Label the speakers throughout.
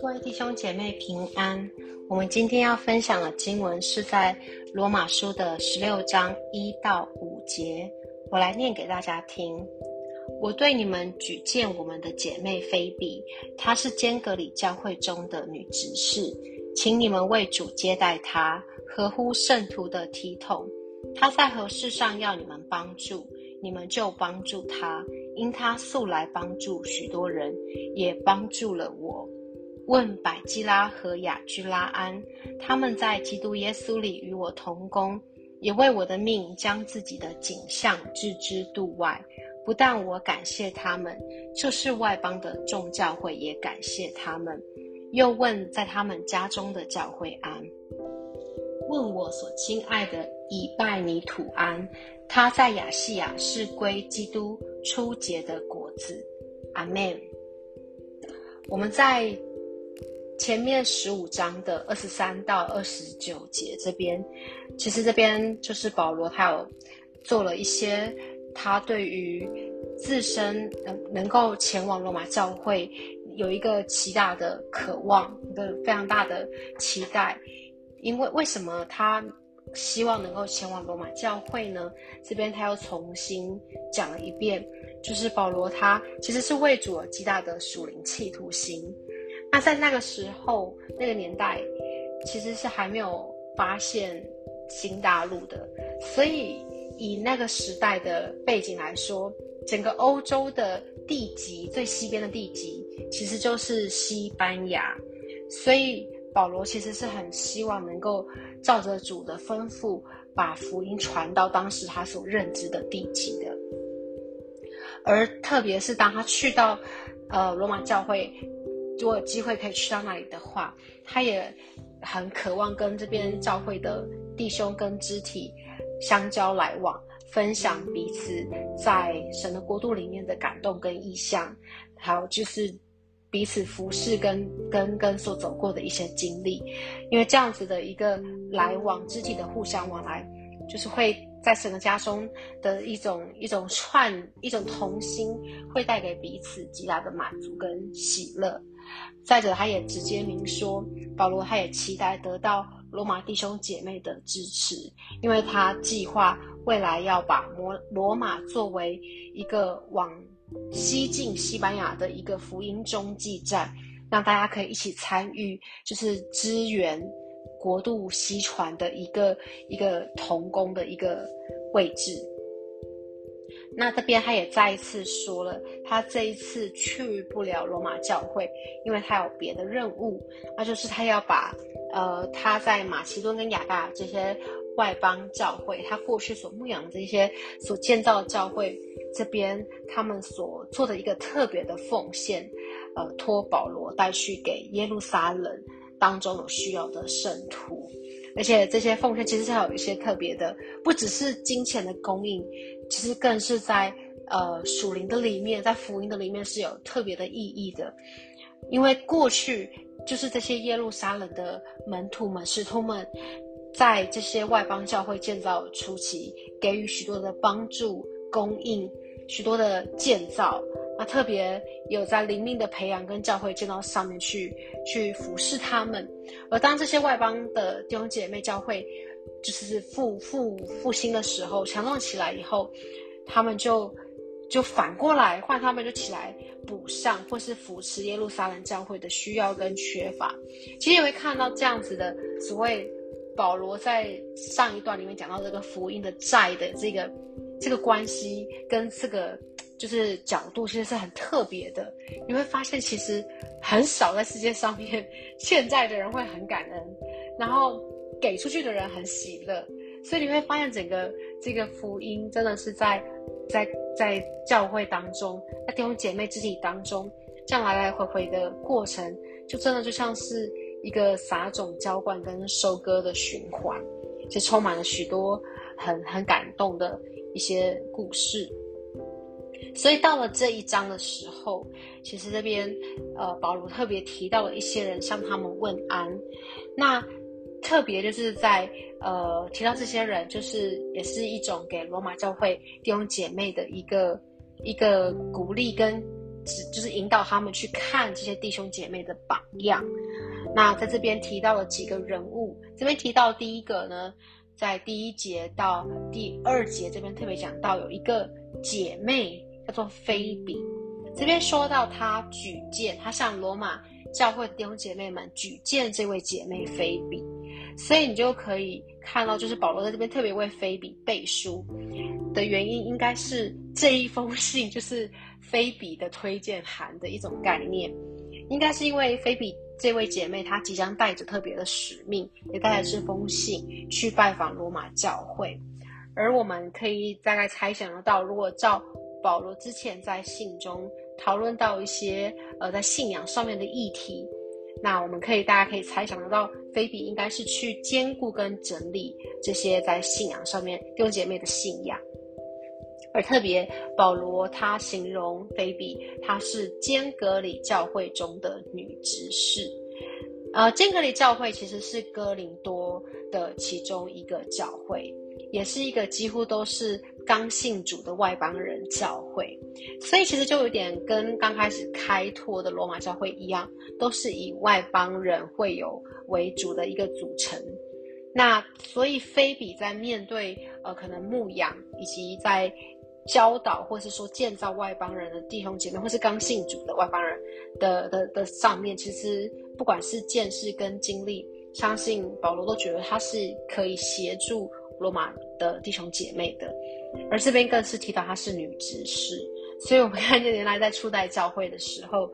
Speaker 1: 各位弟兄姐妹平安。我们今天要分享的经文是在罗马书的十六章一到五节，我来念给大家听。我对你们举荐我们的姐妹菲比，她是坚格里教会中的女执事，请你们为主接待她，合乎圣徒的体统。她在何事上要你们帮助，你们就帮助他，因他素来帮助许多人，也帮助了我。问百基拉和雅居拉安，他们在基督耶稣里与我同工，也为我的命将自己的景象置之度外。不但我感谢他们，就是外邦的众教会也感谢他们。又问在他们家中的教会安，问我所亲爱的以拜尼土安，他在亚细亚是归基督初结的果子。阿门。我们在。前面十五章的二十三到二十九节这边，其实这边就是保罗他有做了一些他对于自身能能够前往罗马教会有一个极大的渴望，一个非常大的期待。因为为什么他希望能够前往罗马教会呢？这边他又重新讲了一遍，就是保罗他其实是为主了极大的属灵企图心。那在那个时候，那个年代，其实是还没有发现新大陆的，所以以那个时代的背景来说，整个欧洲的地极最西边的地极，其实就是西班牙，所以保罗其实是很希望能够照着主的吩咐，把福音传到当时他所认知的地级的，而特别是当他去到呃罗马教会。如果有机会可以去到那里的话，他也很渴望跟这边教会的弟兄跟肢体相交来往，分享彼此在神的国度里面的感动跟意向，还有就是彼此服侍跟跟跟所走过的一些经历，因为这样子的一个来往，肢体的互相往来，就是会在神的家中的一种一种串一种同心，会带给彼此极大的满足跟喜乐。再者，他也直接明说，保罗他也期待得到罗马弟兄姐妹的支持，因为他计划未来要把摩罗马作为一个往西进西班牙的一个福音中继站，让大家可以一起参与，就是支援国度西传的一个一个同工的一个位置。那这边他也再一次说了，他这一次去不了罗马教会，因为他有别的任务，那就是他要把呃他在马其顿跟雅大这些外邦教会，他过去所牧养的这些所建造的教会这边，他们所做的一个特别的奉献，呃，托保罗带去给耶路撒冷当中有需要的圣徒。而且这些奉献其实还有一些特别的，不只是金钱的供应，其实更是在呃属灵的里面，在福音的里面是有特别的意义的。因为过去就是这些耶路撒冷的门徒们、使徒们，在这些外邦教会建造初期，给予许多的帮助、供应，许多的建造。那特别有在灵命的培养跟教会建造上面去去服侍他们，而当这些外邦的弟兄姐妹教会就是复复复兴的时候，强壮起来以后，他们就就反过来换他们就起来补上或是扶持耶路撒冷教会的需要跟缺乏。其实也会看到这样子的所谓保罗在上一段里面讲到这个福音的债的这个这个关系跟这个。就是角度其实是很特别的，你会发现其实很少在世界上面，现在的人会很感恩，然后给出去的人很喜乐，所以你会发现整个这个福音真的是在在在教会当中，在弟兄姐妹肢体当中，这样来来回回的过程，就真的就像是一个撒种、浇灌跟收割的循环，就充满了许多很很感动的一些故事。所以到了这一章的时候，其实这边呃保罗特别提到了一些人向他们问安，那特别就是在呃提到这些人，就是也是一种给罗马教会弟兄姐妹的一个一个鼓励跟指就是引导他们去看这些弟兄姐妹的榜样。那在这边提到了几个人物，这边提到第一个呢，在第一节到第二节这边特别讲到有一个姐妹叫做菲比，这边说到她举荐，她向罗马教会弟兄姐妹们举荐这位姐妹菲比，所以你就可以看到，就是保罗在这边特别为菲比背书的原因，应该是这一封信就是菲比的推荐函的一种概念，应该是因为菲比。这位姐妹她即将带着特别的使命，也带着这封信去拜访罗马教会。而我们可以大概猜想得到，如果照保罗之前在信中讨论到一些呃在信仰上面的议题，那我们可以大家可以猜想得到，菲比应该是去兼顾跟整理这些在信仰上面弟兄姐妹的信仰。而特别，保罗他形容菲比，她是坚格里教会中的女执事。呃，坚格里教会其实是哥林多的其中一个教会，也是一个几乎都是刚信主的外邦人教会，所以其实就有点跟刚开始开拓的罗马教会一样，都是以外邦人会有为主的一个组成。那所以菲比在面对呃可能牧养以及在教导，或是说建造外邦人的弟兄姐妹，或是刚信主的外邦人的的的上面，其实不管是见识跟经历，相信保罗都觉得他是可以协助罗马的弟兄姐妹的。而这边更是提到她是女执事，所以我们看见原来在初代教会的时候，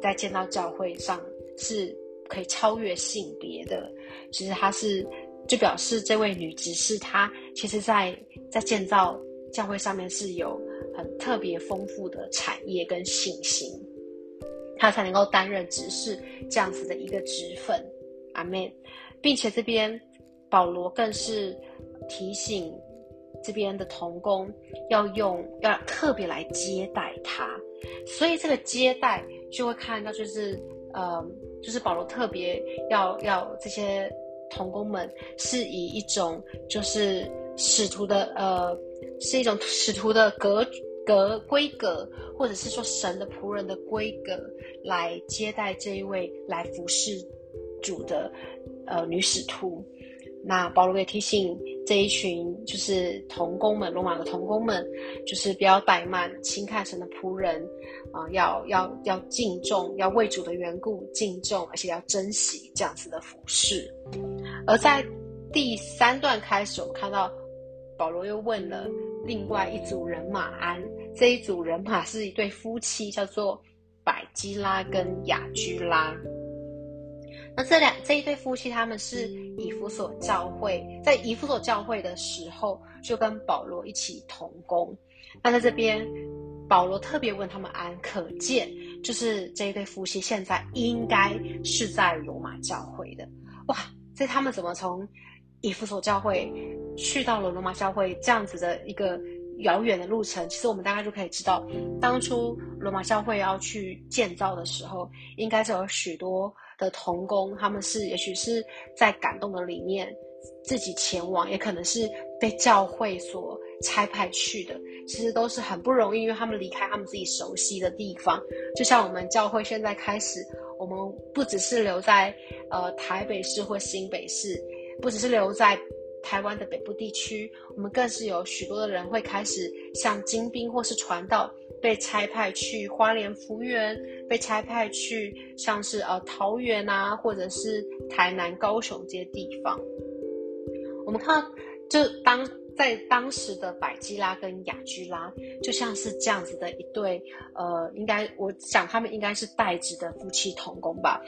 Speaker 1: 在见到教会上是可以超越性别的。其实她是就表示这位女执事，她其实在在建造。教会上面是有很特别丰富的产业跟信心，她才能够担任执事这样子的一个职分，阿门。并且这边保罗更是提醒这边的童工要用要特别来接待他，所以这个接待就会看到就是呃就是保罗特别要要这些童工们是以一种就是使徒的呃。是一种使徒的格格规格，或者是说神的仆人的规格，来接待这一位来服侍主的呃女使徒。那保罗也提醒这一群就是童工们，罗马的童工们，就是不要怠慢，轻看神的仆人啊，要要要敬重，要为主的缘故敬重，而且要珍惜这样子的服侍。而在第三段开始，我们看到保罗又问了。另外一组人马安，这一组人马是一对夫妻，叫做百基拉跟雅居拉。那这两这一对夫妻，他们是以弗所教会，在以弗所教会的时候，就跟保罗一起同工。那在这边，保罗特别问他们安，可见就是这一对夫妻现在应该是在罗马教会的。哇，这他们怎么从？以弗所教会去到了罗马教会这样子的一个遥远的路程，其实我们大概就可以知道，当初罗马教会要去建造的时候，应该是有许多的童工，他们是也许是在感动的里面自己前往，也可能是被教会所差派去的。其实都是很不容易，因为他们离开他们自己熟悉的地方，就像我们教会现在开始，我们不只是留在呃台北市或新北市。不只是留在台湾的北部地区，我们更是有许多的人会开始像精兵或是传道，被差派去花莲、福园，被差派去像是呃桃园啊，或者是台南、高雄这些地方。我们看到，就当在当时的百基拉跟雅居拉，就像是这样子的一对，呃，应该我想他们应该是代职的夫妻同工吧。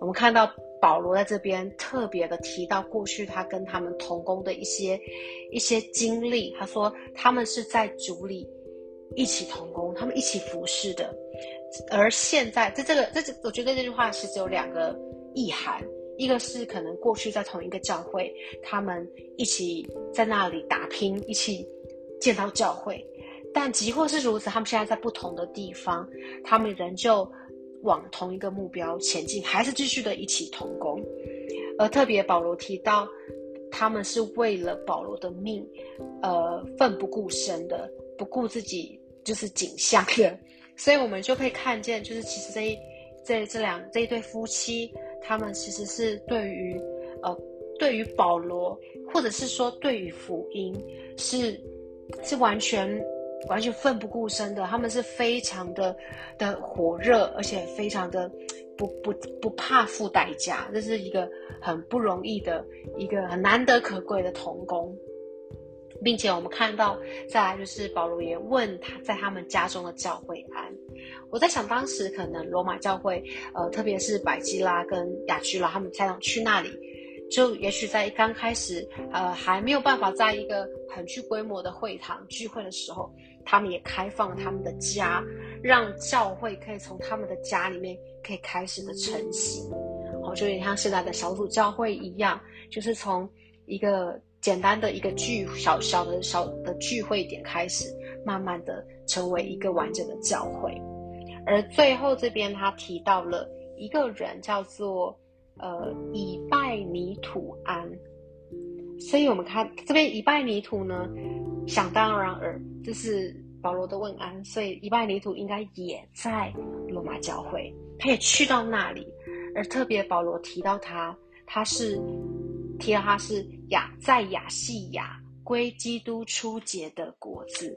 Speaker 1: 我们看到。保罗在这边特别的提到过去他跟他们同工的一些一些经历，他说他们是在主里一起同工，他们一起服侍的。而现在在这个这这，我觉得这句话其实有两个意涵，一个是可能过去在同一个教会，他们一起在那里打拼，一起建造教会，但即或是如此，他们现在在不同的地方，他们仍旧。往同一个目标前进，还是继续的一起同工。而特别保罗提到，他们是为了保罗的命，呃，奋不顾身的，不顾自己就是景象的。所以我们就可以看见，就是其实这一这这两这一对夫妻，他们其实是对于呃对于保罗，或者是说对于福音，是是完全完全奋不顾身的。他们是非常的的火热，而且非常的不不不怕付代价。这是一个很不容易的一个很难得可贵的童工。并且我们看到，再来就是保罗也问他在他们家中的教会安。我在想，当时可能罗马教会，呃，特别是百基拉跟雅居拉，他们才想去那里，就也许在刚开始，呃，还没有办法在一个很具规模的会堂聚会的时候，他们也开放了他们的家，让教会可以从他们的家里面可以开始的成型。哦，就有点像现在的小组教会一样，就是从一个。简单的一个聚小小的小的聚会点开始，慢慢的成为一个完整的教会。而最后这边他提到了一个人叫做呃以拜尼土安，所以我们看这边以拜尼土呢，想当然尔这是保罗的问安，所以以拜尼土应该也在罗马教会，他也去到那里，而特别保罗提到他，他是。提到他是亚在亚细亚归基督初结的果子。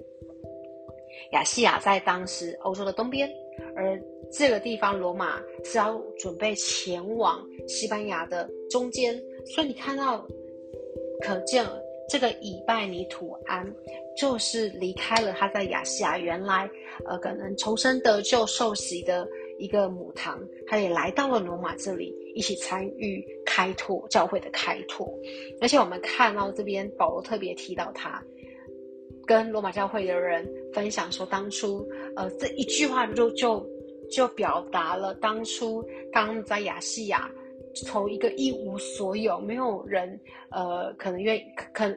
Speaker 1: 亚细亚在当时欧洲的东边，而这个地方罗马是要准备前往西班牙的中间，所以你看到，可见这个以拜尼土安就是离开了他在亚细亚原来呃可能重生得救受洗的。一个母堂，他也来到了罗马这里，一起参与开拓教会的开拓。而且我们看到这边，保罗特别提到他跟罗马教会的人分享说，当初呃这一句话就就就表达了当初当在亚细亚从一个一无所有，没有人呃可能愿意可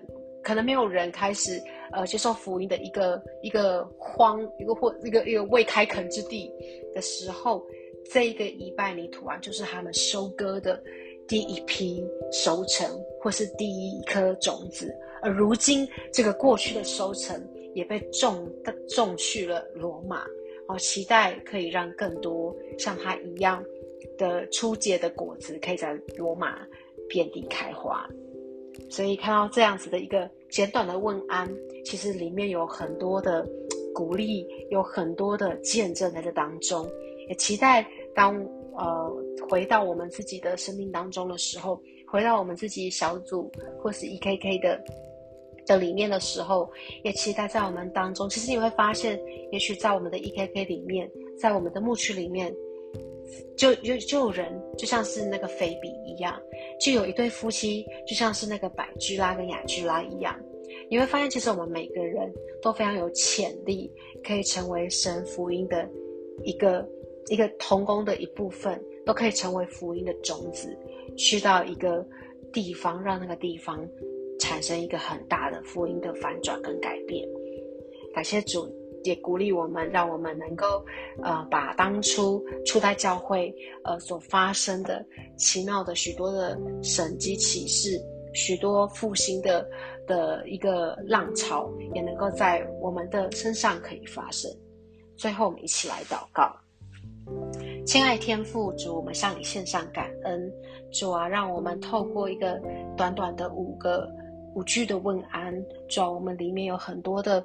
Speaker 1: 可能没有人开始。呃，接受福音的一个一个荒一个或一个一个未开垦之地的时候，这一个一拜泥土啊，就是他们收割的第一批收成，或是第一颗种子。而如今，这个过去的收成也被种种去了罗马，哦，期待可以让更多像他一样的初结的果子，可以在罗马遍地开花。所以看到这样子的一个简短的问安，其实里面有很多的鼓励，有很多的见证在这当中。也期待当呃回到我们自己的生命当中的时候，回到我们自己小组或是 E K K 的的里面的时候，也期待在我们当中，其实你会发现，也许在我们的 E K K 里面，在我们的牧区里面。就就就有人，就像是那个菲比一样，就有一对夫妻，就像是那个百居拉跟雅居拉一样。你会发现，其实我们每个人都非常有潜力，可以成为神福音的一个一个同工的一部分，都可以成为福音的种子，去到一个地方，让那个地方产生一个很大的福音的反转跟改变。感谢主。也鼓励我们，让我们能够，呃，把当初初代教会，呃，所发生的奇妙的许多的神迹启示，许多复兴的的一个浪潮，也能够在我们的身上可以发生。最后，我们一起来祷告，亲爱天父主，我们向你献上感恩，主啊，让我们透过一个短短的五个五句的问安，主啊，我们里面有很多的。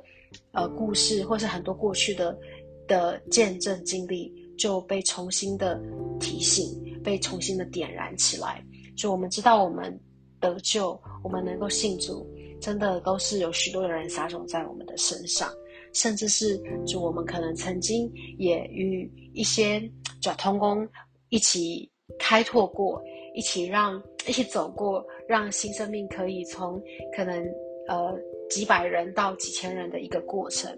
Speaker 1: 呃，故事或是很多过去的的见证经历就被重新的提醒，被重新的点燃起来。就我们知道，我们得救，我们能够信主，真的都是有许多的人撒种在我们的身上，甚至是就我们可能曾经也与一些 转通工一起开拓过，一起让一起走过，让新生命可以从可能呃。几百人到几千人的一个过程，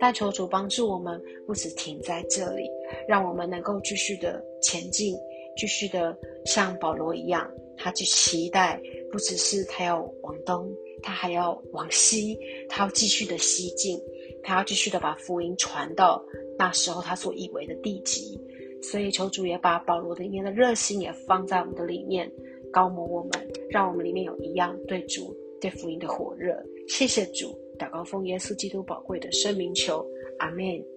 Speaker 1: 但求主帮助我们，不止停在这里，让我们能够继续的前进，继续的像保罗一样，他去期待，不只是他要往东，他还要往西，他要继续的西进，他要继续的把福音传到那时候他所以为的地极。所以求主也把保罗的里面的热心也放在我们的里面，高摩我们，让我们里面有一样对主对福音的火热。谢谢主，祷告奉耶稣基督宝贵的生命求，阿门。